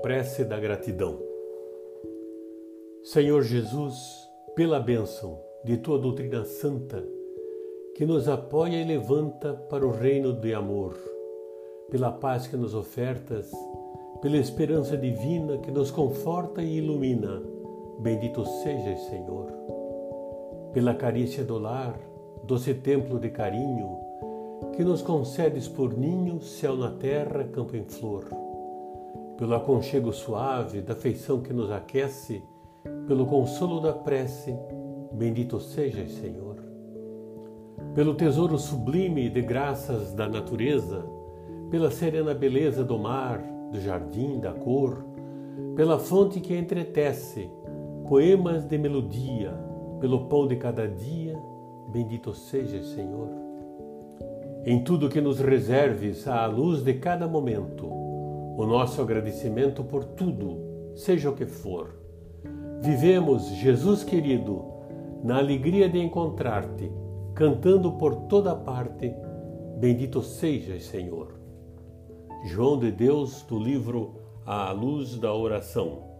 prece da gratidão. Senhor Jesus, pela bênção de tua doutrina santa, que nos apoia e levanta para o reino de amor, pela paz que nos ofertas, pela esperança divina que nos conforta e ilumina, bendito sejas, Senhor. Pela carícia do lar, doce templo de carinho, que nos concedes por ninho, céu na terra, campo em flor pelo aconchego suave da feição que nos aquece, pelo consolo da prece, bendito sejas, Senhor. Pelo tesouro sublime de graças da natureza, pela serena beleza do mar, do jardim, da cor, pela fonte que entretece, poemas de melodia, pelo pão de cada dia, bendito sejas, Senhor. Em tudo que nos reserves à luz de cada momento, o nosso agradecimento por tudo, seja o que for. Vivemos, Jesus querido, na alegria de encontrar-te, cantando por toda parte, bendito sejas, Senhor. João de Deus, do livro A Luz da Oração.